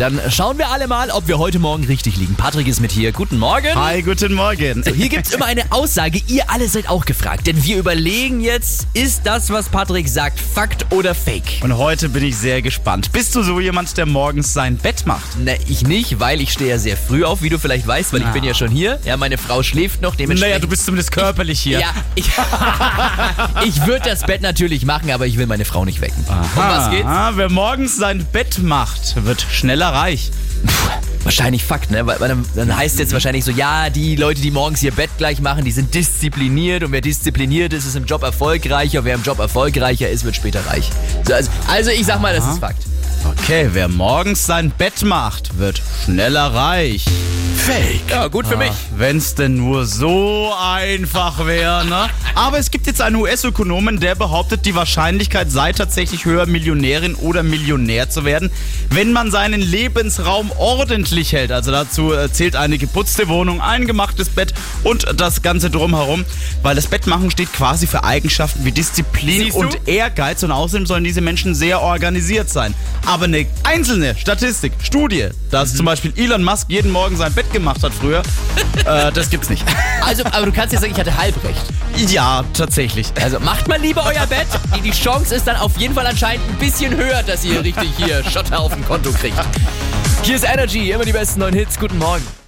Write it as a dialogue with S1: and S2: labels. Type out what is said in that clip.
S1: Dann schauen wir alle mal, ob wir heute Morgen richtig liegen. Patrick ist mit hier. Guten Morgen.
S2: Hi, guten Morgen.
S1: So, hier gibt's immer eine Aussage. Ihr alle seid auch gefragt. Denn wir überlegen jetzt, ist das, was Patrick sagt, Fakt oder Fake?
S2: Und heute bin ich sehr gespannt. Bist du so jemand, der morgens sein Bett macht?
S1: Na, ich nicht, weil ich stehe ja sehr früh auf, wie du vielleicht weißt, weil ich
S2: Ja.
S1: bin ja schon hier. Ja, meine Frau schläft noch, dementsprechend...
S2: Naja, du bist zumindest körperlich hier.
S1: Ja, ich, ich würde das Bett natürlich machen, aber ich will meine Frau nicht wecken. Um was geht's?
S2: Aha, wer morgens sein Bett macht, wird schneller reich.
S1: Wahrscheinlich Fakt, ne? Weil, weil dann, dann heißt jetzt wahrscheinlich so, ja, die Leute, die morgens ihr Bett gleich machen, die sind diszipliniert und wer diszipliniert ist, ist im Job erfolgreicher. Wer im Job erfolgreicher ist, wird später reich. So, also, also ich sag mal, das ist Fakt.
S2: Okay, wer morgens sein Bett macht, wird schneller reich.
S3: Fake.
S1: Ja, gut für mich.
S2: Wenn's denn nur so einfach wäre, ne? Aber es gibt jetzt einen US-Ökonomen, der behauptet, die Wahrscheinlichkeit sei tatsächlich höher, Millionärin oder Millionär zu werden, wenn man seinen Lebensraum ordentlich hält. Also dazu äh, zählt eine geputzte Wohnung, ein gemachtes Bett und das Ganze drumherum. Weil das Bettmachen steht quasi für Eigenschaften wie Disziplin und Ehrgeiz und außerdem sollen diese Menschen sehr organisiert sein. Aber eine einzelne Statistik, Studie, dass zum Beispiel Elon Musk jeden Morgen sein Bett gemacht hat früher, äh, das gibt's nicht.
S1: Also, aber du kannst ja sagen, ich hatte halb recht.
S2: Ja, tatsächlich.
S1: Also macht mal lieber euer Bett. Die, die Chance ist dann auf jeden Fall anscheinend ein bisschen höher, dass ihr richtig hier Schotter auf dem Konto kriegt. Hier ist Energy, immer die besten neuen Hits. Guten Morgen.